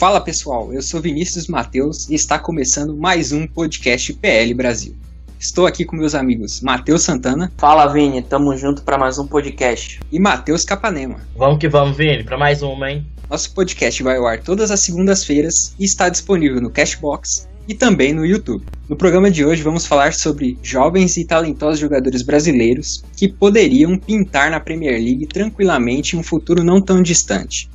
Fala pessoal, eu sou Vinícius Mateus e está começando mais um podcast PL Brasil. Estou aqui com meus amigos Matheus Santana Fala Vini, tamo junto para mais um podcast. e Matheus Capanema. Vamos que vamos, Vini, pra mais uma, hein? Nosso podcast vai ao ar todas as segundas-feiras e está disponível no Cashbox e também no YouTube. No programa de hoje vamos falar sobre jovens e talentosos jogadores brasileiros que poderiam pintar na Premier League tranquilamente em um futuro não tão distante.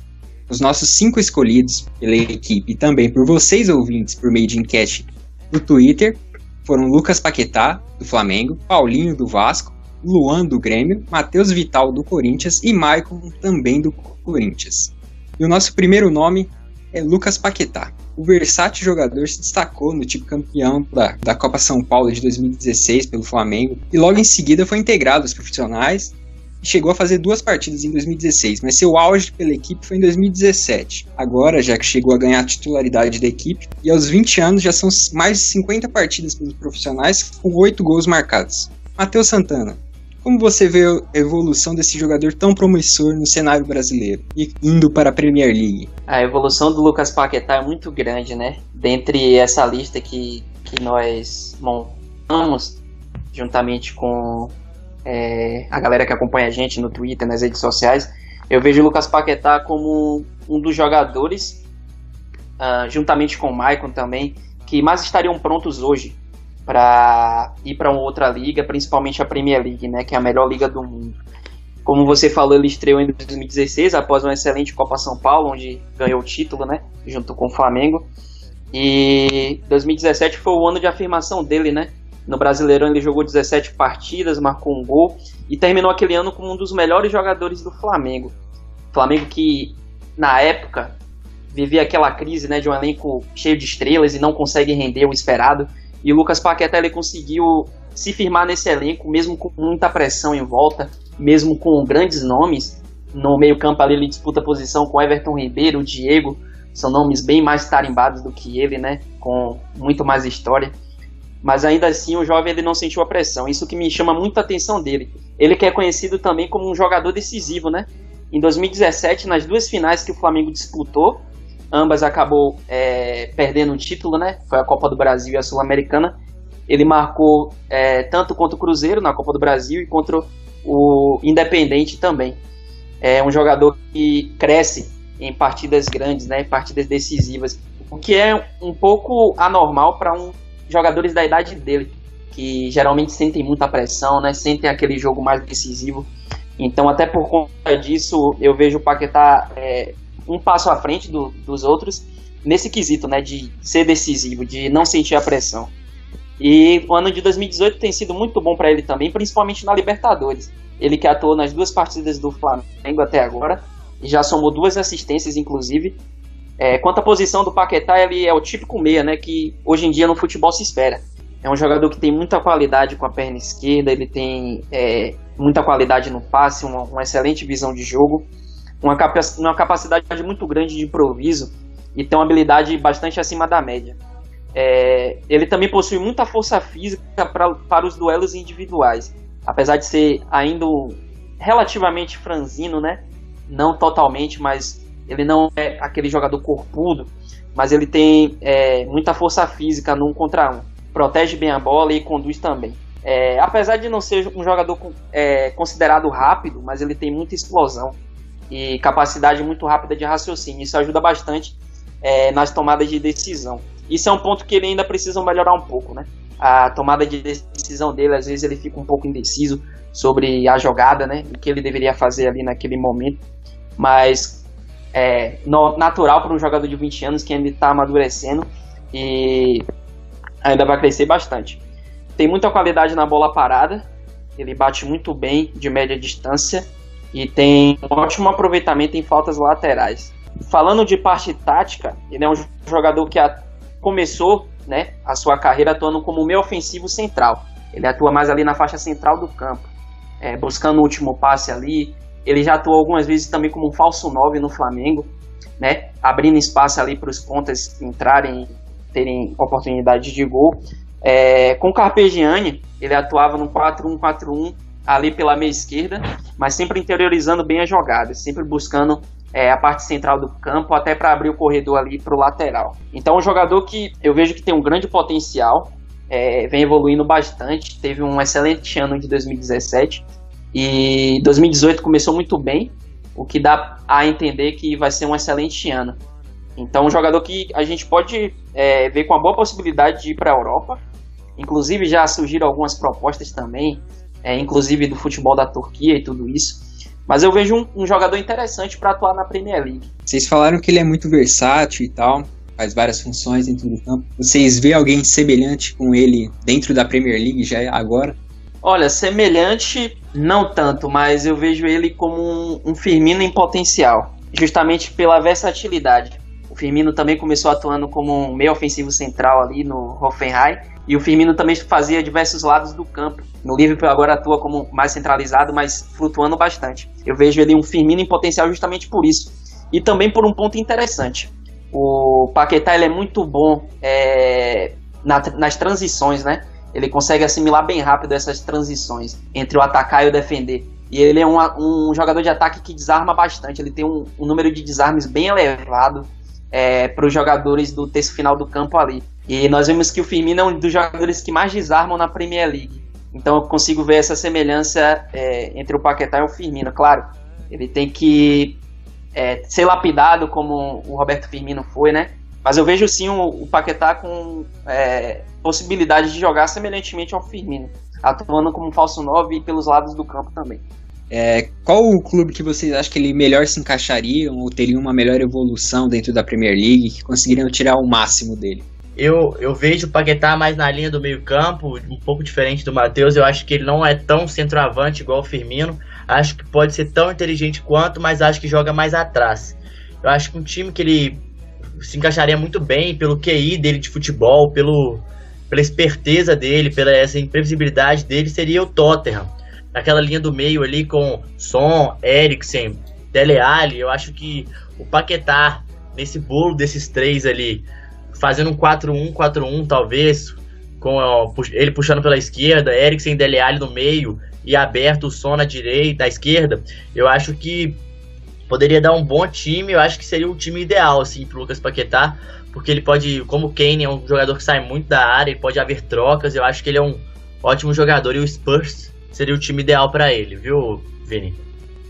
Os nossos cinco escolhidos pela equipe e também por vocês ouvintes por meio de enquete do Twitter foram Lucas Paquetá, do Flamengo, Paulinho, do Vasco, Luan, do Grêmio, Matheus Vital, do Corinthians e Maicon, também do Corinthians. E o nosso primeiro nome é Lucas Paquetá. O versátil jogador se destacou no time campeão da, da Copa São Paulo de 2016 pelo Flamengo e logo em seguida foi integrado aos profissionais chegou a fazer duas partidas em 2016, mas seu auge pela equipe foi em 2017. Agora, já que chegou a ganhar a titularidade da equipe, e aos 20 anos já são mais de 50 partidas pelos profissionais com 8 gols marcados. Matheus Santana, como você vê a evolução desse jogador tão promissor no cenário brasileiro e indo para a Premier League? A evolução do Lucas Paquetá é muito grande, né? Dentre essa lista que, que nós montamos, juntamente com é, a galera que acompanha a gente no Twitter, nas redes sociais, eu vejo o Lucas Paquetá como um dos jogadores, ah, juntamente com o Maicon também, que mais estariam prontos hoje para ir para outra liga, principalmente a Premier League, né, que é a melhor liga do mundo. Como você falou, ele estreou em 2016 após uma excelente Copa São Paulo, onde ganhou o título, né, junto com o Flamengo. E 2017 foi o ano de afirmação dele, né? No Brasileirão ele jogou 17 partidas, marcou um gol e terminou aquele ano como um dos melhores jogadores do Flamengo. Flamengo que na época vivia aquela crise, né, de um elenco cheio de estrelas e não consegue render o esperado. E o Lucas Paquetá ele conseguiu se firmar nesse elenco, mesmo com muita pressão em volta, mesmo com grandes nomes. No meio-campo ali ele disputa posição com Everton Ribeiro, Diego, são nomes bem mais tarimbados do que ele, né? Com muito mais história. Mas ainda assim o jovem ele não sentiu a pressão. Isso que me chama muito a atenção dele. Ele que é conhecido também como um jogador decisivo, né? Em 2017, nas duas finais que o Flamengo disputou, ambas acabou é, perdendo o título, né? Foi a Copa do Brasil e a Sul-Americana. Ele marcou é, tanto contra o Cruzeiro na Copa do Brasil e contra o Independente também. É um jogador que cresce em partidas grandes, né? Partidas decisivas, o que é um pouco anormal para um jogadores da idade dele, que geralmente sentem muita pressão, né? Sentem aquele jogo mais decisivo. Então, até por conta disso, eu vejo o Paquetá é, um passo à frente do, dos outros nesse quesito, né, de ser decisivo, de não sentir a pressão. E o ano de 2018 tem sido muito bom para ele também, principalmente na Libertadores. Ele que atuou nas duas partidas do Flamengo até agora e já somou duas assistências, inclusive. É, quanto à posição do Paquetá, ele é o típico meia, né, que hoje em dia no futebol se espera. É um jogador que tem muita qualidade com a perna esquerda, ele tem é, muita qualidade no passe, uma, uma excelente visão de jogo uma, capa uma capacidade muito grande de improviso e tem uma habilidade bastante acima da média. É, ele também possui muita força física pra, para os duelos individuais, apesar de ser ainda relativamente franzino, né? Não totalmente, mas ele não é aquele jogador corpudo, mas ele tem é, muita força física no um contra um. Protege bem a bola e conduz também. É, apesar de não ser um jogador é, considerado rápido, mas ele tem muita explosão e capacidade muito rápida de raciocínio. Isso ajuda bastante é, nas tomadas de decisão. Isso é um ponto que ele ainda precisa melhorar um pouco, né? A tomada de decisão dele, às vezes ele fica um pouco indeciso sobre a jogada, né? O que ele deveria fazer ali naquele momento. Mas é no, natural para um jogador de 20 anos que ainda está amadurecendo e ainda vai crescer bastante. Tem muita qualidade na bola parada, ele bate muito bem de média distância e tem um ótimo aproveitamento em faltas laterais. Falando de parte tática, ele é um jogador que começou né, a sua carreira atuando como meio ofensivo central. Ele atua mais ali na faixa central do campo, é, buscando o último passe ali. Ele já atuou algumas vezes também como um falso 9 no Flamengo, né, abrindo espaço ali para os pontas entrarem, terem oportunidade de gol. É, com Carpegiani, ele atuava no 4-1-4-1 ali pela meia esquerda, mas sempre interiorizando bem a jogada, sempre buscando é, a parte central do campo, até para abrir o corredor ali para o lateral. Então, um jogador que eu vejo que tem um grande potencial, é, vem evoluindo bastante, teve um excelente ano de 2017 e 2018 começou muito bem, o que dá a entender que vai ser um excelente ano. Então, um jogador que a gente pode é, ver com uma boa possibilidade de ir para a Europa. Inclusive, já surgiram algumas propostas também, é, inclusive do futebol da Turquia e tudo isso. Mas eu vejo um, um jogador interessante para atuar na Premier League. Vocês falaram que ele é muito versátil e tal, faz várias funções dentro do campo. Vocês vê alguém semelhante com ele dentro da Premier League já agora? Olha, semelhante não tanto, mas eu vejo ele como um, um Firmino em potencial, justamente pela versatilidade. O Firmino também começou atuando como um meio ofensivo central ali no Hoffenheim e o Firmino também fazia diversos lados do campo. No Liverpool agora atua como mais centralizado, mas flutuando bastante. Eu vejo ele um Firmino em potencial justamente por isso. E também por um ponto interessante. O Paquetá ele é muito bom é, na, nas transições, né? Ele consegue assimilar bem rápido essas transições entre o atacar e o defender. E ele é um, um jogador de ataque que desarma bastante. Ele tem um, um número de desarmes bem elevado é, para os jogadores do terço final do campo ali. E nós vemos que o Firmino é um dos jogadores que mais desarmam na Premier League. Então eu consigo ver essa semelhança é, entre o Paquetá e o Firmino. Claro, ele tem que é, ser lapidado como o Roberto Firmino foi, né? Mas eu vejo sim o, o Paquetá com é, possibilidade de jogar semelhantemente ao Firmino, atuando como falso 9 e pelos lados do campo também. É, qual o clube que vocês acham que ele melhor se encaixaria ou teria uma melhor evolução dentro da Premier League, que conseguiriam tirar o máximo dele? Eu, eu vejo o Paquetá mais na linha do meio-campo, um pouco diferente do Matheus. Eu acho que ele não é tão centroavante igual o Firmino. Acho que pode ser tão inteligente quanto, mas acho que joga mais atrás. Eu acho que um time que ele se encaixaria muito bem pelo QI dele de futebol, pelo, pela esperteza dele, pela essa imprevisibilidade dele, seria o Tottenham. Naquela linha do meio ali com Son, Eriksen, Dele Alli, eu acho que o Paquetá, nesse bolo desses três ali, fazendo um 4-1, 4-1 talvez, com ó, ele puxando pela esquerda, Eriksen Dele Alli no meio e aberto o som na direita, à esquerda, eu acho que poderia dar um bom time, eu acho que seria o time ideal assim pro Lucas Paquetá, porque ele pode, como o Kane é um jogador que sai muito da área, ele pode haver trocas, eu acho que ele é um ótimo jogador e o Spurs seria o time ideal para ele, viu, Vini?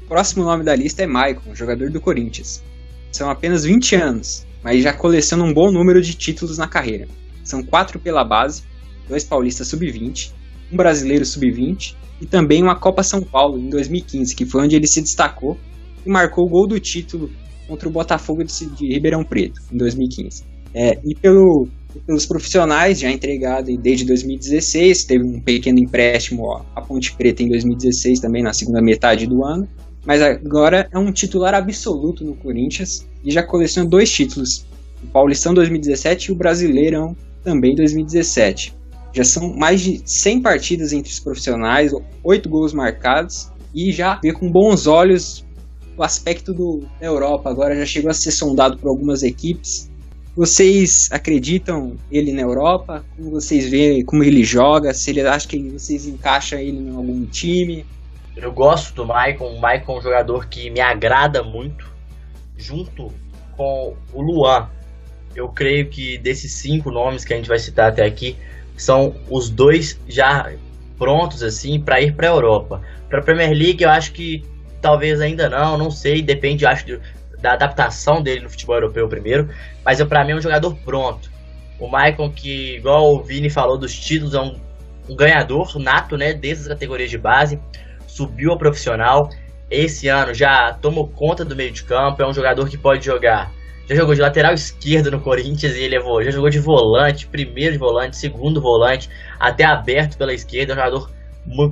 Próximo nome da lista é Maicon, jogador do Corinthians. São apenas 20 anos, mas já coleciona um bom número de títulos na carreira. São quatro pela base, dois paulistas sub-20, um brasileiro sub-20 e também uma Copa São Paulo em 2015, que foi onde ele se destacou e marcou o gol do título contra o Botafogo de Ribeirão Preto em 2015. É, e pelo, pelos profissionais, já entregado desde 2016, teve um pequeno empréstimo à Ponte Preta em 2016 também, na segunda metade do ano, mas agora é um titular absoluto no Corinthians e já coleciona dois títulos, o Paulistão 2017 e o Brasileirão também 2017. Já são mais de 100 partidas entre os profissionais, 8 gols marcados e já vê com bons olhos o aspecto do, da Europa. Agora já chegou a ser sondado por algumas equipes. Vocês acreditam ele na Europa? Como vocês veem como ele joga? Se ele acha que vocês encaixam ele em algum time? Eu gosto do Maicon. O Maicon é um jogador que me agrada muito, junto com o Luan. Eu creio que desses cinco nomes que a gente vai citar até aqui, são os dois já prontos assim para ir para a Europa. Para a Premier League, eu acho que talvez ainda não, não sei, depende, acho, da adaptação dele no futebol europeu primeiro, mas para mim é um jogador pronto. O Maicon, que, igual o Vini falou dos títulos, é um, um ganhador nato, né, dessas categorias de base subiu ao profissional. Esse ano já tomou conta do meio de campo, é um jogador que pode jogar. Já jogou de lateral esquerdo no Corinthians e levou. Já jogou de volante, primeiro de volante, segundo volante, até aberto pela esquerda. É um jogador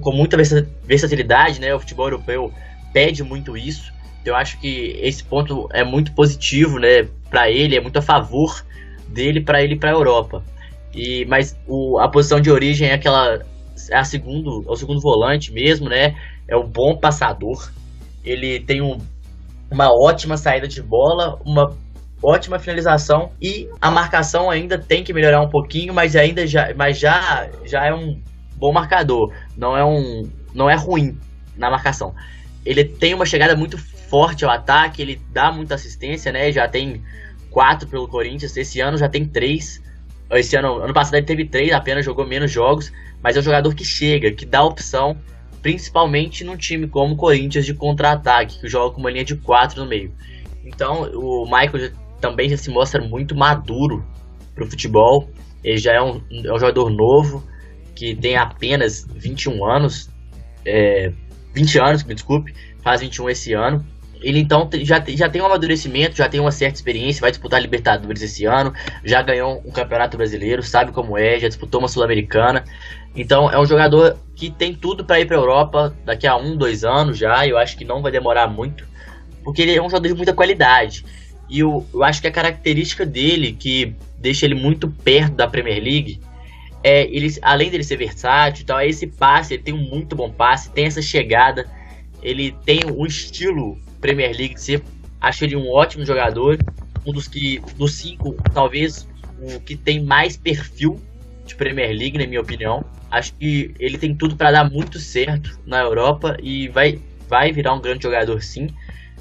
com muita versatilidade, né? O futebol europeu pede muito isso. Então eu acho que esse ponto é muito positivo, né, para ele, é muito a favor dele para ele para a Europa. E mas o, a posição de origem é aquela é a segundo, é o segundo volante mesmo, né? É um bom passador. Ele tem um, uma ótima saída de bola, uma ótima finalização e a marcação ainda tem que melhorar um pouquinho, mas ainda já, mas já, já é um bom marcador. Não é um, não é ruim na marcação. Ele tem uma chegada muito forte ao ataque, ele dá muita assistência, né? Já tem quatro pelo Corinthians, esse ano já tem três. Esse ano, ano passado ele teve três, apenas jogou menos jogos, mas é um jogador que chega, que dá opção, principalmente num time como o Corinthians de contra-ataque, que joga com uma linha de quatro no meio. Então o Michael também já se mostra muito maduro pro futebol. Ele já é um, é um jogador novo, que tem apenas 21 anos, é, 20 anos, me desculpe, faz 21 esse ano. Ele então já, já tem um amadurecimento, já tem uma certa experiência, vai disputar a Libertadores esse ano, já ganhou um Campeonato Brasileiro, sabe como é, já disputou uma Sul-Americana. Então é um jogador que tem tudo para ir para a Europa daqui a um, dois anos já. Eu acho que não vai demorar muito, porque ele é um jogador de muita qualidade. E eu, eu acho que a característica dele, que deixa ele muito perto da Premier League, é ele, além dele ser versátil e tal, é esse passe, ele tem um muito bom passe, tem essa chegada, ele tem um estilo Premier League ser, acho ele um ótimo jogador, um dos que dos cinco, talvez o que tem mais perfil de Premier League, na minha opinião. Acho que ele tem tudo para dar muito certo na Europa e vai vai virar um grande jogador sim.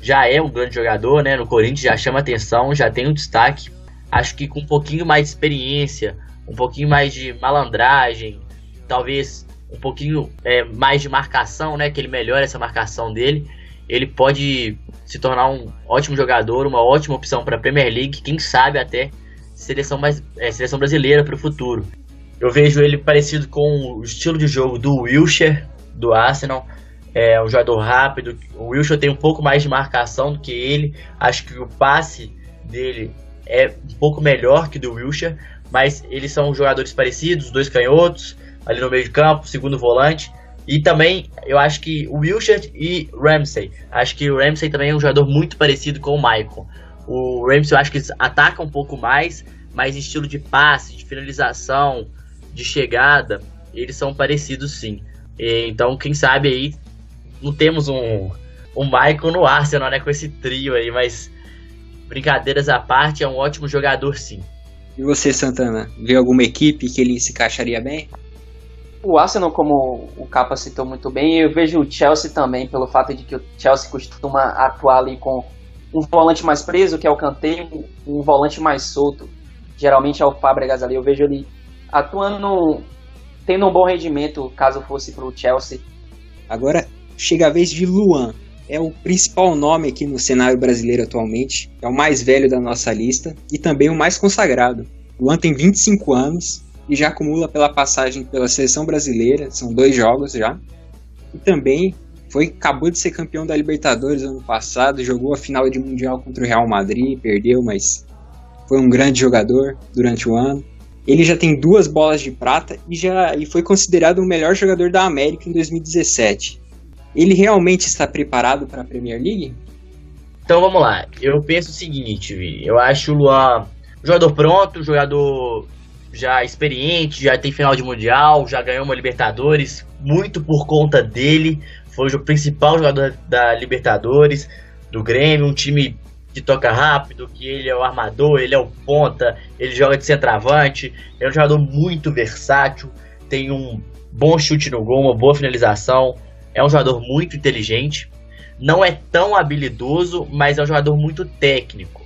Já é um grande jogador, né? No Corinthians já chama atenção, já tem um destaque. Acho que com um pouquinho mais de experiência, um pouquinho mais de malandragem, talvez um pouquinho é, mais de marcação, né? Que ele melhore essa marcação dele ele pode se tornar um ótimo jogador, uma ótima opção para a Premier League, quem sabe até seleção, mais, é, seleção brasileira para o futuro. Eu vejo ele parecido com o estilo de jogo do Wilshere, do Arsenal. É um jogador rápido. O Wilshere tem um pouco mais de marcação do que ele. Acho que o passe dele é um pouco melhor que do Wilshere, mas eles são jogadores parecidos, dois canhotos, ali no meio de campo, segundo volante. E também, eu acho que o Wilshere e Ramsey. Acho que o Ramsey também é um jogador muito parecido com o Michael. O Ramsey eu acho que ataca um pouco mais, mas estilo de passe, de finalização, de chegada, eles são parecidos sim. E, então, quem sabe aí não temos um, um Michael no Arsenal, né? Com esse trio aí, mas brincadeiras à parte, é um ótimo jogador sim. E você, Santana, vê alguma equipe que ele se encaixaria bem? o Arsenal, como o Capa citou muito bem, eu vejo o Chelsea também, pelo fato de que o Chelsea costuma atuar ali com um volante mais preso, que é o Kanté, um volante mais solto, geralmente é o Fábregas ali. Eu vejo ele atuando, tendo um bom rendimento, caso fosse para o Chelsea. Agora chega a vez de Luan. É o principal nome aqui no cenário brasileiro atualmente, é o mais velho da nossa lista e também o mais consagrado. Luan tem 25 anos, e já acumula pela passagem pela seleção brasileira, são dois jogos já. E também foi acabou de ser campeão da Libertadores ano passado, jogou a final de mundial contra o Real Madrid, perdeu, mas foi um grande jogador durante o ano. Ele já tem duas bolas de prata e já e foi considerado o melhor jogador da América em 2017. Ele realmente está preparado para a Premier League? Então vamos lá. Eu penso o seguinte, Vi. Eu acho o Luan jogador pronto, jogador já experiente, já tem final de Mundial, já ganhou uma Libertadores, muito por conta dele. Foi o principal jogador da Libertadores, do Grêmio, um time que toca rápido, que ele é o armador, ele é o ponta, ele joga de centroavante, é um jogador muito versátil, tem um bom chute no gol, uma boa finalização, é um jogador muito inteligente, não é tão habilidoso, mas é um jogador muito técnico.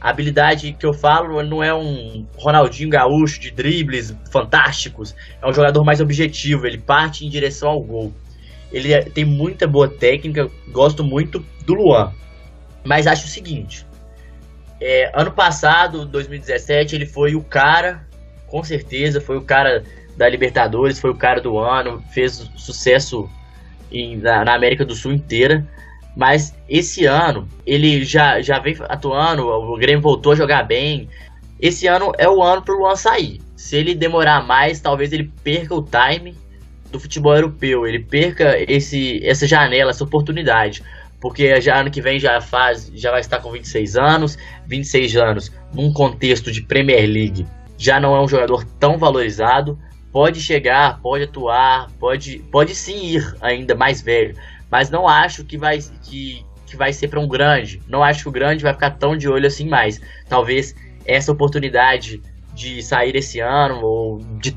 A habilidade que eu falo não é um Ronaldinho Gaúcho de dribles fantásticos, é um jogador mais objetivo, ele parte em direção ao gol. Ele é, tem muita boa técnica, gosto muito do Luan. Mas acho o seguinte: é, ano passado, 2017, ele foi o cara, com certeza, foi o cara da Libertadores, foi o cara do ano, fez sucesso em, na, na América do Sul inteira. Mas esse ano ele já, já vem atuando, o Grêmio voltou a jogar bem. Esse ano é o ano para o Luan sair. Se ele demorar mais, talvez ele perca o time do futebol europeu, ele perca esse, essa janela, essa oportunidade. Porque já ano que vem já faz, já vai estar com 26 anos, 26 anos num contexto de Premier League, já não é um jogador tão valorizado, pode chegar, pode atuar, pode, pode sim ir ainda mais velho, mas não acho que vai que, que vai ser para um grande. Não acho que o grande vai ficar tão de olho assim mais. Talvez essa oportunidade de sair esse ano ou de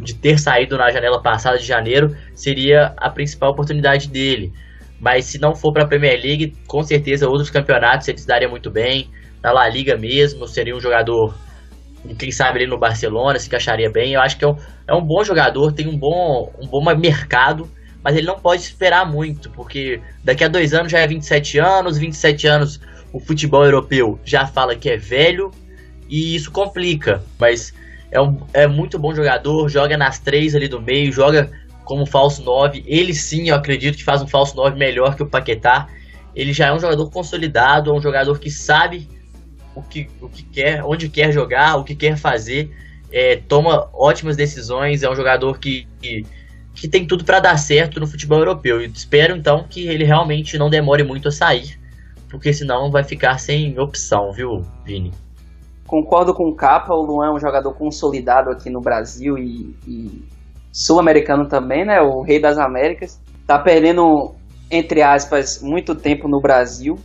de ter saído na janela passada de janeiro seria a principal oportunidade dele. Mas se não for para a Premier League, com certeza outros campeonatos ele se daria muito bem. Na La Liga mesmo, seria um jogador, quem sabe ali no Barcelona, se encaixaria bem. Eu acho que é um, é um bom jogador, tem um bom, um bom mercado, mas ele não pode esperar muito, porque daqui a dois anos já é 27 anos, 27 anos o futebol europeu já fala que é velho, e isso complica. Mas é, um, é muito bom jogador, joga nas três ali do meio, joga como falso 9. Ele sim, eu acredito que faz um falso 9 melhor que o Paquetá. Ele já é um jogador consolidado, é um jogador que sabe o que, o que quer, onde quer jogar, o que quer fazer, é, toma ótimas decisões, é um jogador que, que, que tem tudo para dar certo no futebol europeu. E espero então que ele realmente não demore muito a sair, porque senão vai ficar sem opção, viu, Vini? Concordo com o Capa, o Luan é um jogador consolidado aqui no Brasil e, e sul-americano também, né? O rei das Américas. Tá perdendo, entre aspas, muito tempo no Brasil,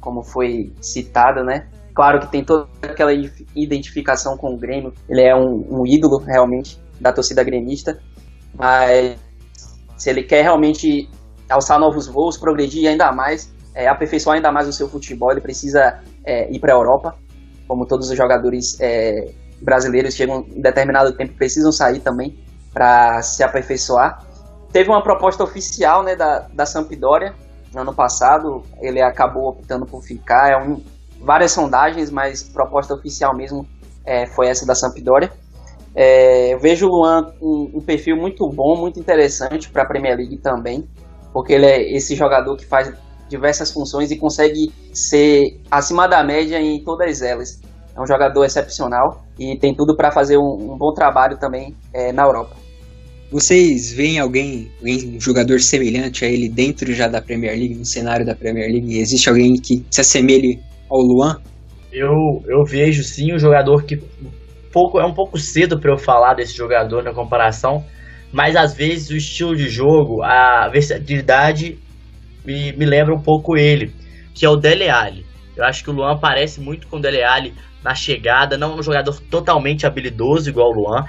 como foi citado, né? Claro que tem toda aquela identificação com o Grêmio. Ele é um, um ídolo, realmente, da torcida gremista. Mas se ele quer realmente alçar novos voos, progredir ainda mais, é, aperfeiçoar ainda mais o seu futebol, ele precisa é, ir para a Europa como todos os jogadores é, brasileiros chegam em determinado tempo precisam sair também para se aperfeiçoar. Teve uma proposta oficial né, da, da Sampdoria no ano passado, ele acabou optando por ficar. É um, várias sondagens, mas proposta oficial mesmo é, foi essa da Sampdoria. É, eu vejo o Luan um, um perfil muito bom, muito interessante para a Premier League também, porque ele é esse jogador que faz diversas funções e consegue ser acima da média em todas elas. É um jogador excepcional e tem tudo para fazer um, um, bom trabalho também é, na Europa. Vocês veem alguém, um jogador semelhante a ele dentro já da Premier League, no cenário da Premier League? Existe alguém que se assemelhe ao Luan? Eu, eu vejo sim um jogador que pouco, é um pouco cedo para eu falar desse jogador na comparação, mas às vezes o estilo de jogo, a versatilidade me, me lembra um pouco ele, que é o Dele Alli. Eu acho que o Luan parece muito com o Dele Alli na chegada, não é um jogador totalmente habilidoso igual o Luan,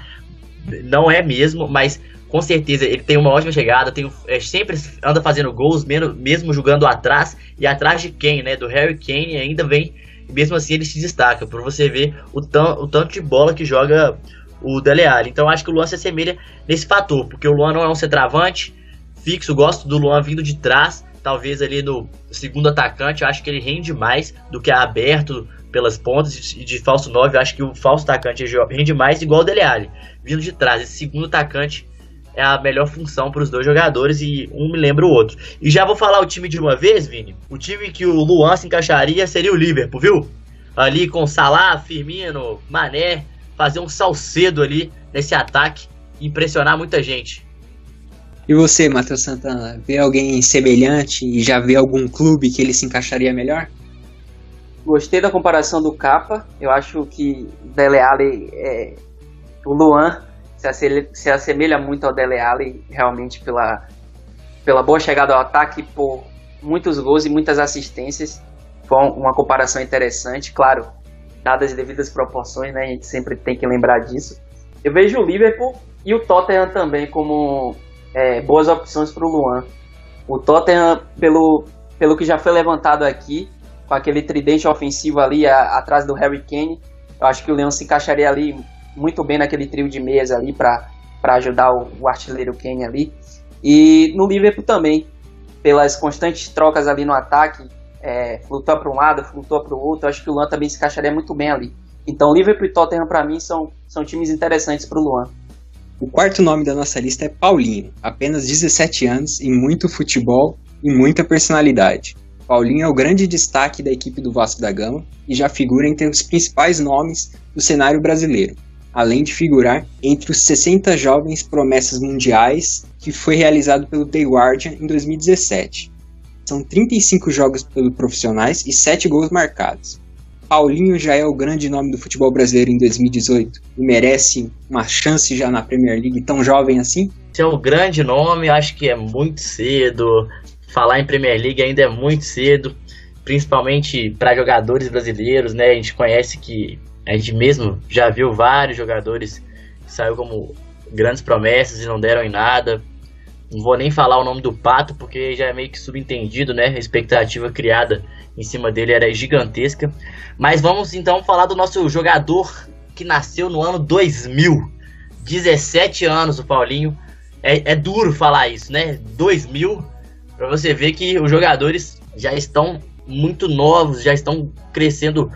não é mesmo, mas com certeza ele tem uma ótima chegada, tem, é, sempre anda fazendo gols, mesmo, mesmo jogando atrás, e atrás de quem, né? Do Harry Kane ainda vem, mesmo assim ele se destaca, por você ver o, o tanto de bola que joga o Dele Alli. Então acho que o Luan se assemelha nesse fator, porque o Luan não é um centroavante fixo, gosto do Luan vindo de trás, talvez ali no segundo atacante, acho que ele rende mais do que aberto pelas pontas e de falso 9, eu acho que o falso atacante rende mais igual o Dele Alli, vindo de trás. Esse segundo atacante é a melhor função para os dois jogadores e um me lembra o outro. E já vou falar o time de uma vez, Vini. O time que o Luan se encaixaria seria o Liverpool, viu? Ali com Salah, Firmino, Mané, fazer um salcedo ali nesse ataque e impressionar muita gente. E você, Matheus Santana, vê alguém semelhante e já vê algum clube que ele se encaixaria melhor? Gostei da comparação do Capa. Eu acho que Dele Alli, é, o Luan se assemelha, se assemelha muito ao Dele Alli, realmente pela, pela boa chegada ao ataque, por muitos gols e muitas assistências. Foi uma comparação interessante, claro, dadas as devidas proporções, né? A gente sempre tem que lembrar disso. Eu vejo o Liverpool e o Tottenham também como é, boas opções para o Luan. O Tottenham, pelo, pelo que já foi levantado aqui, com aquele tridente ofensivo ali a, atrás do Harry Kane, eu acho que o Leão se encaixaria ali muito bem naquele trio de meias ali para ajudar o, o artilheiro Kane ali. E no Liverpool também, pelas constantes trocas ali no ataque, é, flutua para um lado, flutua para o outro, acho que o Luan também se encaixaria muito bem ali. Então Liverpool e Tottenham para mim são, são times interessantes para o Luan. O quarto nome da nossa lista é Paulinho, apenas 17 anos e muito futebol e muita personalidade. Paulinho é o grande destaque da equipe do Vasco da Gama e já figura entre os principais nomes do cenário brasileiro. Além de figurar entre os 60 jovens promessas mundiais que foi realizado pelo The Guardian em 2017. São 35 jogos pelo profissionais e 7 gols marcados. Paulinho já é o grande nome do futebol brasileiro em 2018 e merece uma chance já na Premier League tão jovem assim? Esse é o grande nome, acho que é muito cedo. Falar em Premier League ainda é muito cedo, principalmente para jogadores brasileiros, né? A gente conhece que a gente mesmo já viu vários jogadores que saiu como grandes promessas e não deram em nada. Não vou nem falar o nome do Pato, porque já é meio que subentendido, né? A expectativa criada em cima dele era gigantesca. Mas vamos então falar do nosso jogador que nasceu no ano 2000. 17 anos o Paulinho. É, é duro falar isso, né? 2000, para você ver que os jogadores já estão muito novos, já estão crescendo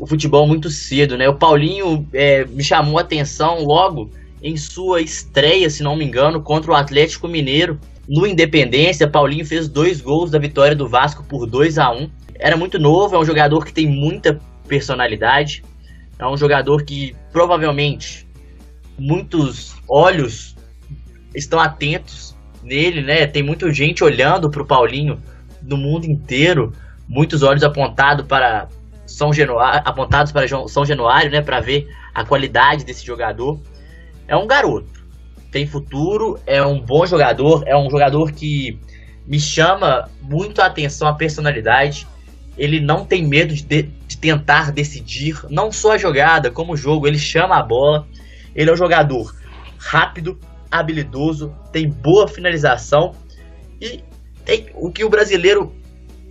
o futebol muito cedo, né? O Paulinho é, me chamou a atenção logo em sua estreia, se não me engano, contra o Atlético Mineiro. No Independência, Paulinho fez dois gols da vitória do Vasco por 2 a 1 Era muito novo, é um jogador que tem muita personalidade. É um jogador que provavelmente muitos olhos estão atentos nele, né? Tem muita gente olhando para o Paulinho no mundo inteiro, muitos olhos apontados para São Januário, apontados para São Januário, né? Para ver a qualidade desse jogador é um garoto, tem futuro, é um bom jogador, é um jogador que me chama muito a atenção a personalidade. Ele não tem medo de, de tentar decidir, não só a jogada, como o jogo. Ele chama a bola. Ele é um jogador rápido, habilidoso, tem boa finalização e tem o que o brasileiro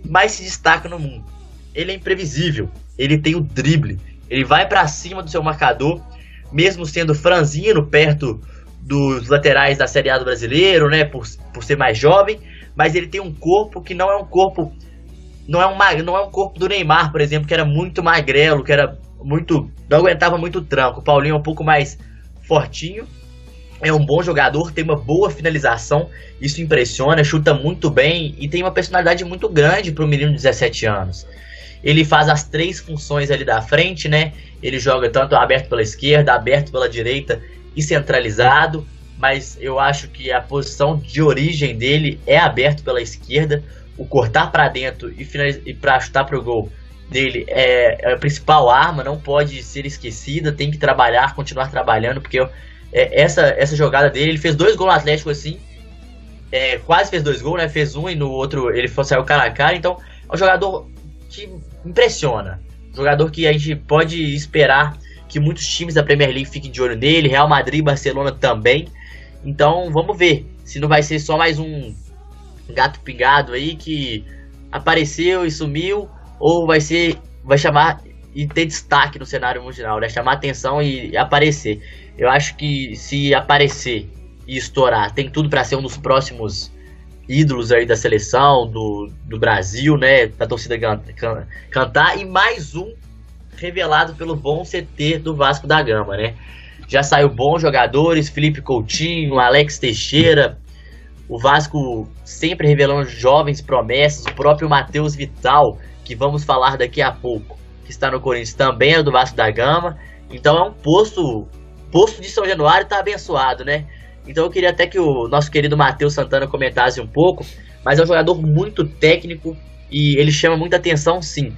mais se destaca no mundo. Ele é imprevisível, ele tem o drible, ele vai para cima do seu marcador mesmo sendo franzino perto dos laterais da Série A do brasileiro, né, por, por ser mais jovem, mas ele tem um corpo que não é um corpo não é um não é um corpo do Neymar, por exemplo, que era muito magrelo, que era muito não aguentava muito tranco. O Paulinho é um pouco mais fortinho, é um bom jogador, tem uma boa finalização, isso impressiona, chuta muito bem e tem uma personalidade muito grande para um menino de 17 anos. Ele faz as três funções ali da frente, né? Ele joga tanto aberto pela esquerda, aberto pela direita e centralizado, mas eu acho que a posição de origem dele é aberto pela esquerda. O cortar para dentro e, e para chutar para o gol dele é, é, a principal arma, não pode ser esquecida, tem que trabalhar, continuar trabalhando, porque é, essa, essa jogada dele, ele fez dois gols no Atlético assim, é, quase fez dois gols, né? Fez um e no outro ele foi, saiu cara a cara, então é um jogador que impressiona. Jogador que a gente pode esperar que muitos times da Premier League fiquem de olho nele, Real Madrid Barcelona também. Então vamos ver se não vai ser só mais um gato pingado aí que apareceu e sumiu, ou vai ser. vai chamar e ter destaque no cenário mundial, né? Chamar atenção e aparecer. Eu acho que se aparecer e estourar, tem tudo para ser um dos próximos ídolos aí da seleção, do, do Brasil, né? Da torcida can, can, cantar. E mais um revelado pelo bom CT do Vasco da Gama, né? Já saiu bons jogadores, Felipe Coutinho, Alex Teixeira. O Vasco sempre revelando jovens promessas. O próprio Matheus Vital, que vamos falar daqui a pouco, que está no Corinthians, também é do Vasco da Gama. Então é um posto, posto de São Januário está abençoado, né? Então eu queria até que o nosso querido Matheus Santana comentasse um pouco, mas é um jogador muito técnico e ele chama muita atenção sim.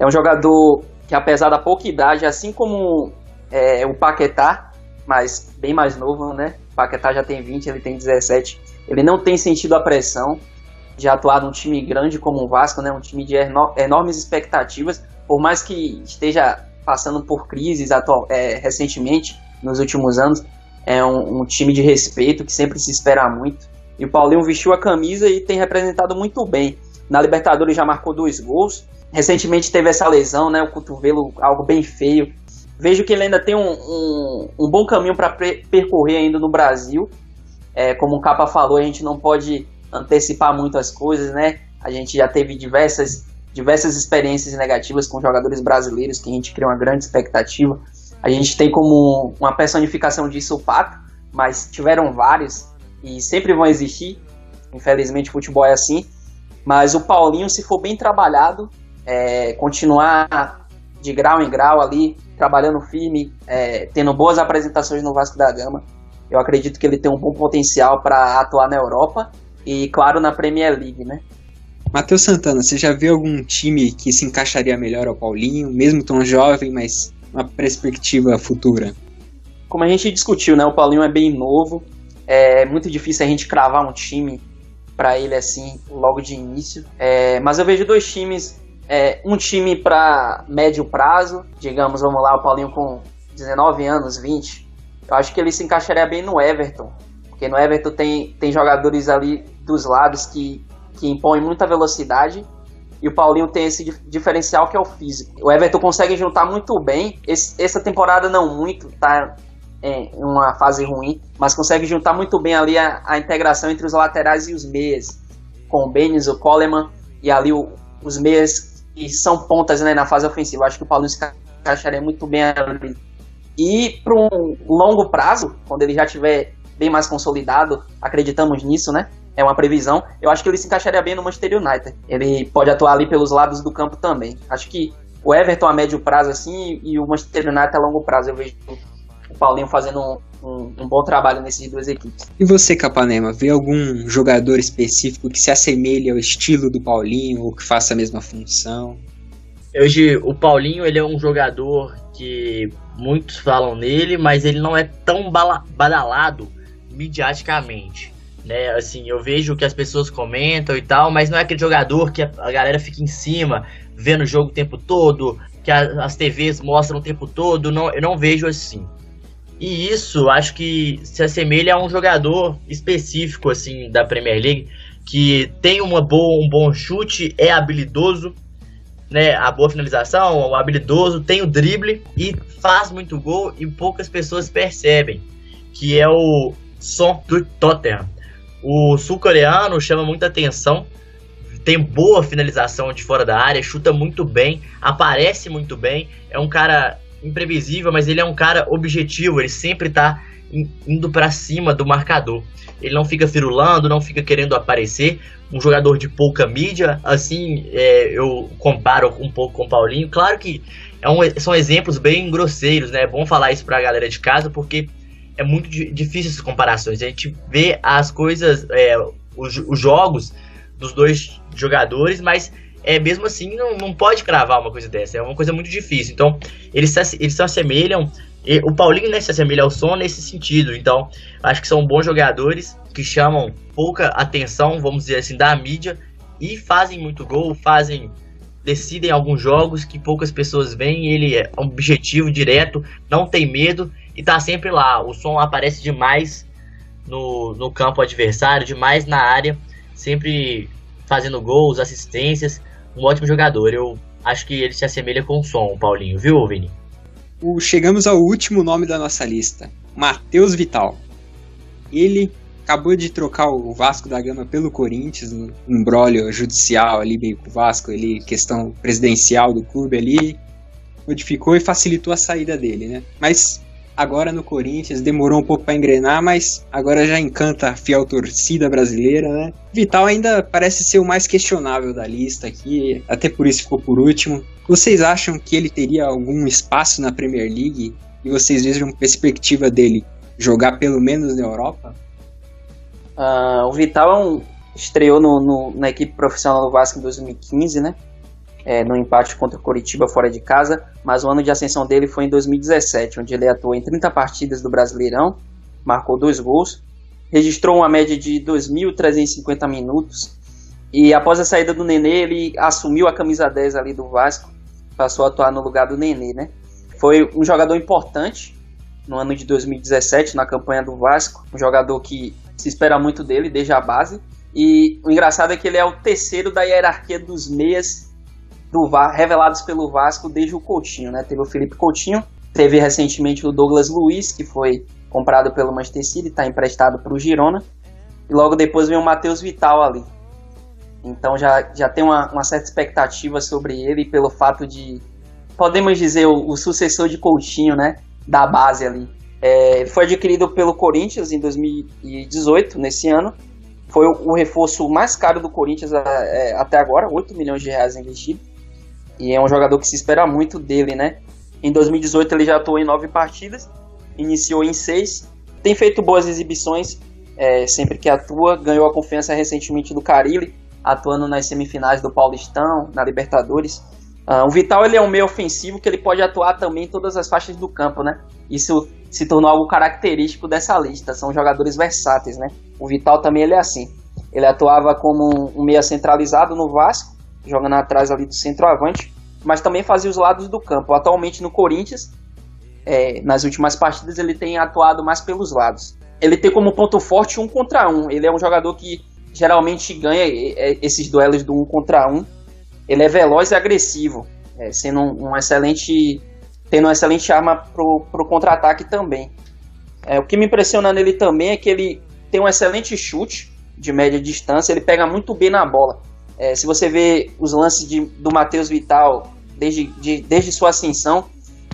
É um jogador que apesar da pouca idade, assim como é, o Paquetá, mas bem mais novo, né? O Paquetá já tem 20, ele tem 17. Ele não tem sentido a pressão de atuar num time grande como o Vasco, né? Um time de enormes expectativas, por mais que esteja passando por crises atual, é, recentemente, nos últimos anos, é um, um, time de respeito que sempre se espera muito. E o Paulinho vestiu a camisa e tem representado muito bem. Na Libertadores já marcou dois gols. Recentemente teve essa lesão, né? O cotovelo, algo bem feio. Vejo que ele ainda tem um, um, um bom caminho para percorrer ainda no Brasil. É, como o Capa falou, a gente não pode antecipar muitas coisas, né? A gente já teve diversas, diversas experiências negativas com jogadores brasileiros que a gente cria uma grande expectativa. A gente tem como uma personificação disso o Pato, mas tiveram vários e sempre vão existir. Infelizmente, o futebol é assim. Mas o Paulinho, se for bem trabalhado, é, continuar de grau em grau ali, trabalhando firme, é, tendo boas apresentações no Vasco da Gama. Eu acredito que ele tem um bom potencial para atuar na Europa e, claro, na Premier League, né? Matheus Santana, você já viu algum time que se encaixaria melhor ao Paulinho, mesmo tão jovem, mas uma perspectiva futura? Como a gente discutiu, né? O Paulinho é bem novo, é muito difícil a gente cravar um time para ele assim logo de início. É, mas eu vejo dois times, é, um time para médio prazo, digamos, vamos lá, o Paulinho com 19 anos, 20. Eu acho que ele se encaixaria bem no Everton, porque no Everton tem, tem jogadores ali dos lados que, que impõem muita velocidade e o Paulinho tem esse diferencial que é o físico. O Everton consegue juntar muito bem. Esse, essa temporada não muito, tá em uma fase ruim, mas consegue juntar muito bem ali a, a integração entre os laterais e os meias, com o Benes, o Coleman e ali o, os meias que são pontas né, na fase ofensiva. Acho que o Paulinho se encaixaria muito bem ali. E para um longo prazo, quando ele já tiver bem mais consolidado, acreditamos nisso, né? É uma previsão. Eu acho que ele se encaixaria bem no Manchester United. Ele pode atuar ali pelos lados do campo também. Acho que o Everton a médio prazo, assim, e o Manchester United a longo prazo. Eu vejo o Paulinho fazendo um, um, um, bom trabalho nessas duas equipes. E você, Capanema, vê algum jogador específico que se assemelhe ao estilo do Paulinho ou que faça a mesma função? Hoje, o Paulinho ele é um jogador que muitos falam nele, mas ele não é tão badalado midiaticamente. Né, assim, eu vejo que as pessoas comentam e tal, mas não é aquele jogador que a galera fica em cima, vendo o jogo o tempo todo, que as TVs mostram o tempo todo, não, eu não vejo assim. E isso acho que se assemelha a um jogador específico assim da Premier League que tem uma boa, um bom chute, é habilidoso, né, a boa finalização, o habilidoso, tem o drible e faz muito gol e poucas pessoas percebem, que é o Son do Tottenham. O sul-coreano chama muita atenção, tem boa finalização de fora da área, chuta muito bem, aparece muito bem, é um cara imprevisível, mas ele é um cara objetivo, ele sempre tá indo para cima do marcador. Ele não fica firulando, não fica querendo aparecer. Um jogador de pouca mídia, assim, é, eu comparo um pouco com o Paulinho. Claro que é um, são exemplos bem grosseiros, né? É bom falar isso pra galera de casa, porque é muito difícil essas comparações. A gente vê as coisas, é, os, os jogos dos dois jogadores, mas é, mesmo assim não, não pode cravar uma coisa dessa. É uma coisa muito difícil. Então, eles se, eles se assemelham. o Paulinho né, se assemelha ao som nesse sentido. Então, acho que são bons jogadores que chamam pouca atenção, vamos dizer assim, da mídia e fazem muito gol, fazem decidem alguns jogos que poucas pessoas veem. Ele é objetivo direto, não tem medo e tá sempre lá. O som aparece demais no, no campo adversário, demais na área, sempre fazendo gols, assistências um ótimo jogador. Eu acho que ele se assemelha com o som, Paulinho, viu, Vini? Chegamos ao último nome da nossa lista, Matheus Vital. Ele acabou de trocar o Vasco da Gama pelo Corinthians, um embrólio judicial ali meio com o Vasco, ali, questão presidencial do clube ali, modificou e facilitou a saída dele, né? Mas agora no Corinthians, demorou um pouco para engrenar, mas agora já encanta a fiel torcida brasileira, né? Vital ainda parece ser o mais questionável da lista aqui, até por isso ficou por último. Vocês acham que ele teria algum espaço na Premier League? E vocês vejam perspectiva dele jogar pelo menos na Europa? Uh, o Vital é um, estreou no, no, na equipe profissional do Vasco em 2015, né? É, no empate contra o Coritiba fora de casa, mas o ano de ascensão dele foi em 2017, onde ele atuou em 30 partidas do Brasileirão, marcou dois gols, registrou uma média de 2.350 minutos, e após a saída do Nenê, ele assumiu a camisa 10 ali do Vasco, passou a atuar no lugar do Nenê, né? Foi um jogador importante no ano de 2017 na campanha do Vasco, um jogador que se espera muito dele desde a base. E o engraçado é que ele é o terceiro da hierarquia dos meias do revelados pelo Vasco desde o Coutinho, né? Teve o Felipe Coutinho, teve recentemente o Douglas Luiz, que foi comprado pelo Manchester City, está emprestado para o Girona, e logo depois vem o Matheus Vital ali. Então já, já tem uma, uma, certa expectativa sobre ele pelo fato de, podemos dizer, o, o sucessor de Coutinho, né? Da base ali. É, foi adquirido pelo Corinthians em 2018, nesse ano. Foi o, o reforço mais caro do Corinthians é, até agora, 8 milhões de reais investido E é um jogador que se espera muito dele, né? Em 2018 ele já atuou em nove partidas, iniciou em seis, tem feito boas exibições é, sempre que atua, ganhou a confiança recentemente do Carilli, atuando nas semifinais do Paulistão, na Libertadores. Uh, o Vital ele é um meio ofensivo que ele pode atuar também em todas as faixas do campo, né? Isso se tornou algo característico dessa lista. São jogadores versáteis, né? O Vital também ele é assim. Ele atuava como um meia centralizado no Vasco, jogando atrás ali do centroavante, mas também fazia os lados do campo. Atualmente no Corinthians, é, nas últimas partidas ele tem atuado mais pelos lados. Ele tem como ponto forte um contra um. Ele é um jogador que geralmente ganha é, esses duelos do um contra um. Ele é veloz e agressivo, é, sendo um, um, excelente, tendo uma excelente arma pro, pro contra-ataque também. É, o que me impressiona nele também é que ele tem um excelente chute de média distância, ele pega muito bem na bola. É, se você vê os lances de, do Matheus Vital desde, de, desde sua ascensão,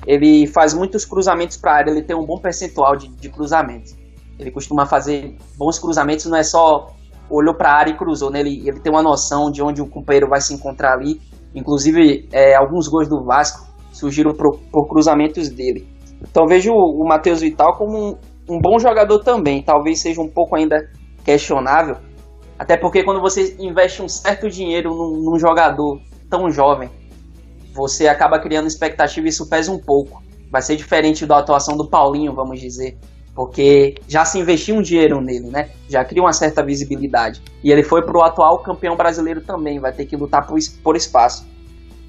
ele faz muitos cruzamentos para a área, ele tem um bom percentual de, de cruzamentos. Ele costuma fazer bons cruzamentos, não é só olhou para a área e cruzou, né? Ele, ele tem uma noção de onde o companheiro vai se encontrar ali. Inclusive, é, alguns gols do Vasco surgiram por, por cruzamentos dele. Então vejo o, o Matheus Vital como um, um bom jogador também. Talvez seja um pouco ainda questionável, até porque quando você investe um certo dinheiro num, num jogador tão jovem, você acaba criando expectativa e isso pesa um pouco. Vai ser diferente da atuação do Paulinho, vamos dizer. Porque já se investiu um dinheiro nele, né? Já cria uma certa visibilidade. E ele foi pro atual campeão brasileiro também, vai ter que lutar por, por espaço.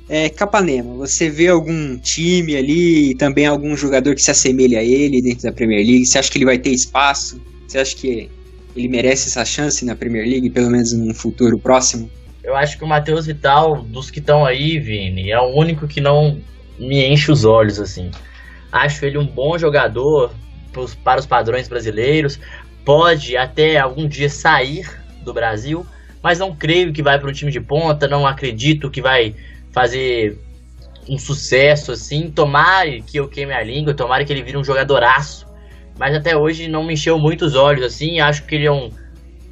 É, Capanema, você vê algum time ali, também algum jogador que se assemelha a ele dentro da Premier League? Você acha que ele vai ter espaço? Você acha que ele merece essa chance na Premier League, pelo menos num futuro próximo? Eu acho que o Matheus Vital, dos que estão aí, Vini, é o único que não me enche os olhos, assim. Acho ele um bom jogador para os padrões brasileiros, pode até algum dia sair do Brasil, mas não creio que vai para um time de ponta, não acredito que vai fazer um sucesso assim. Tomare que eu queime a língua, tomare que ele vire um jogadoraço mas até hoje não me encheu muito os olhos, assim, acho que ele é um,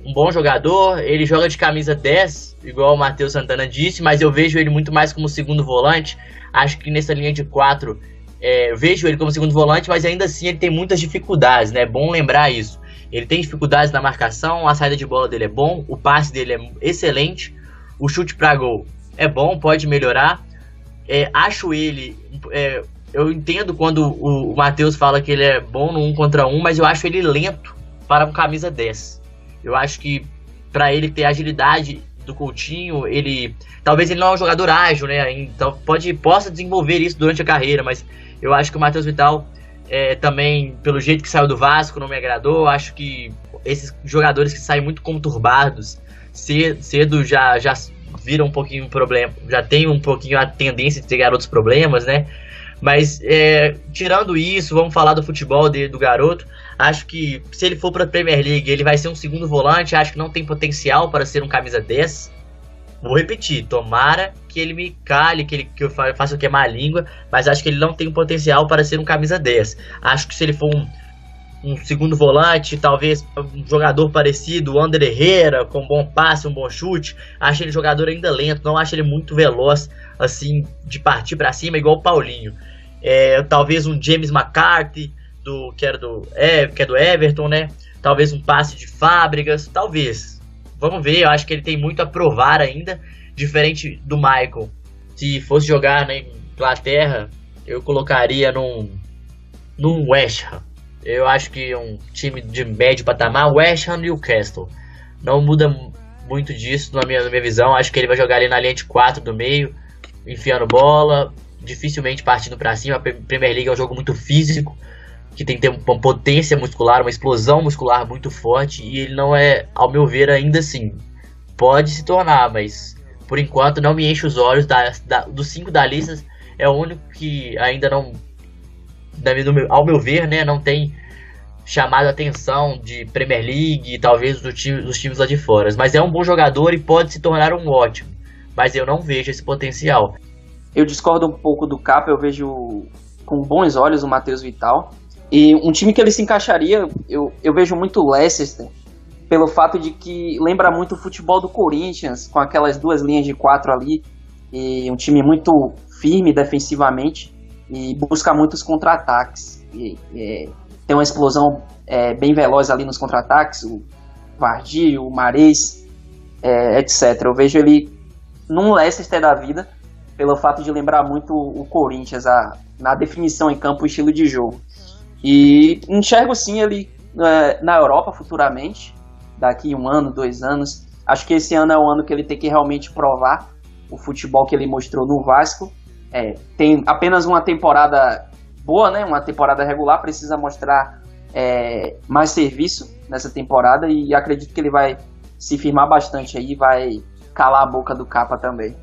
um bom jogador, ele joga de camisa 10, igual o Matheus Santana disse, mas eu vejo ele muito mais como segundo volante, acho que nessa linha de 4, é, vejo ele como segundo volante, mas ainda assim ele tem muitas dificuldades, né, é bom lembrar isso. Ele tem dificuldades na marcação, a saída de bola dele é bom, o passe dele é excelente, o chute para gol é bom, pode melhorar. É, acho ele é, eu entendo quando o, Matheus fala que ele é bom no 1 contra 1, mas eu acho ele lento para um camisa 10. Eu acho que para ele ter agilidade do Coutinho, ele talvez ele não é um jogador ágil, né? Então pode possa desenvolver isso durante a carreira, mas eu acho que o Matheus Vital é, também pelo jeito que saiu do Vasco não me agradou. Acho que esses jogadores que saem muito conturbados cedo já já viram um pouquinho problema, já tem um pouquinho a tendência de ter garotos problemas, né? Mas é, tirando isso, vamos falar do futebol de, do garoto. Acho que se ele for para a Premier League, ele vai ser um segundo volante. Acho que não tem potencial para ser um camisa 10. Vou repetir, tomara que ele me cale, que, ele, que eu faça queimar a língua, mas acho que ele não tem potencial para ser um camisa 10. Acho que se ele for um, um segundo volante, talvez um jogador parecido, o André Herrera, com um bom passe, um bom chute, acho ele jogador ainda lento, não acho ele muito veloz, assim, de partir para cima, igual o Paulinho é, talvez um James McCarthy, do, que, era do, é, que é do Everton, né? Talvez um passe de fábricas, talvez. Vamos ver, eu acho que ele tem muito a provar ainda, diferente do Michael. Se fosse jogar na Inglaterra, eu colocaria num, num West Ham. Eu acho que um time de médio patamar, West Ham Newcastle. Não muda muito disso na minha, na minha visão. Acho que ele vai jogar ali na linha de 4 do meio, enfiando bola, dificilmente partindo para cima. A Premier League é um jogo muito físico, que tem que ter uma potência muscular, uma explosão muscular muito forte, e ele não é, ao meu ver, ainda assim. Pode se tornar, mas por enquanto não me enche os olhos. Da, da, dos cinco da lista, é o único que ainda não, ao meu ver, né, não tem chamado a atenção de Premier League, talvez do time, dos times lá de fora. Mas é um bom jogador e pode se tornar um ótimo. Mas eu não vejo esse potencial. Eu discordo um pouco do Capa, eu vejo com bons olhos o Matheus Vital. E um time que ele se encaixaria, eu, eu vejo muito o Leicester, pelo fato de que lembra muito o futebol do Corinthians, com aquelas duas linhas de quatro ali. e um time muito firme defensivamente e busca muitos contra-ataques. E, e, tem uma explosão é, bem veloz ali nos contra-ataques, o Vardy, o Mares, é, etc. Eu vejo ele num Leicester da vida, pelo fato de lembrar muito o Corinthians, a, na definição em campo, o estilo de jogo. E enxergo sim ele é, na Europa futuramente, daqui um ano, dois anos. Acho que esse ano é o ano que ele tem que realmente provar o futebol que ele mostrou no Vasco. É, tem apenas uma temporada boa, né? Uma temporada regular, precisa mostrar é, mais serviço nessa temporada e acredito que ele vai se firmar bastante aí, vai calar a boca do capa também.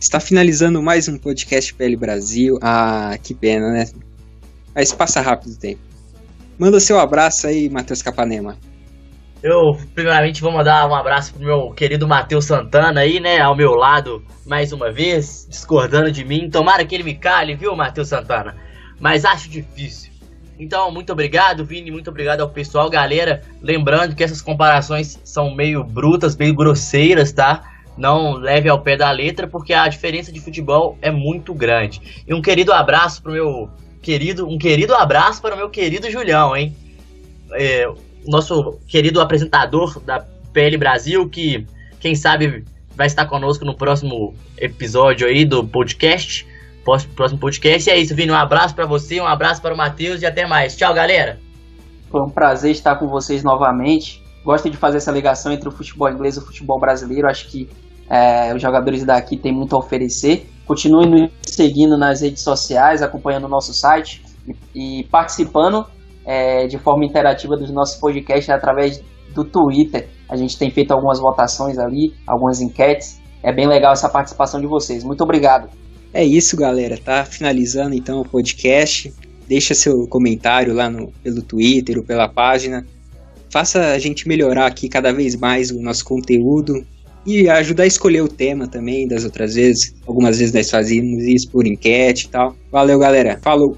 Está finalizando mais um podcast PL Brasil. Ah, que pena, né? Mas passa rápido o tempo. Manda seu abraço aí, Matheus Capanema. Eu, primeiramente, vou mandar um abraço pro meu querido Matheus Santana aí, né? Ao meu lado, mais uma vez, discordando de mim. Tomara que ele me cale, viu, Matheus Santana? Mas acho difícil. Então, muito obrigado, Vini, muito obrigado ao pessoal. Galera, lembrando que essas comparações são meio brutas, meio grosseiras, tá? Não leve ao pé da letra, porque a diferença de futebol é muito grande. E um querido abraço pro meu querido, um querido abraço para o meu querido Julião, hein? É, nosso querido apresentador da PL Brasil, que quem sabe vai estar conosco no próximo episódio aí do podcast. Próximo podcast. E é isso, Vini. Um abraço para você, um abraço para o Matheus e até mais. Tchau, galera. Foi um prazer estar com vocês novamente. Gosto de fazer essa ligação entre o futebol inglês e o futebol brasileiro. Acho que é, os jogadores daqui têm muito a oferecer. Continue nos seguindo nas redes sociais, acompanhando o nosso site e participando é, de forma interativa dos nossos podcasts através do Twitter. A gente tem feito algumas votações ali, algumas enquetes. É bem legal essa participação de vocês. Muito obrigado. É isso, galera. Tá finalizando então o podcast. Deixa seu comentário lá no, pelo Twitter ou pela página. Faça a gente melhorar aqui cada vez mais o nosso conteúdo e ajudar a escolher o tema também das outras vezes. Algumas vezes nós fazíamos isso por enquete e tal. Valeu, galera. Falou!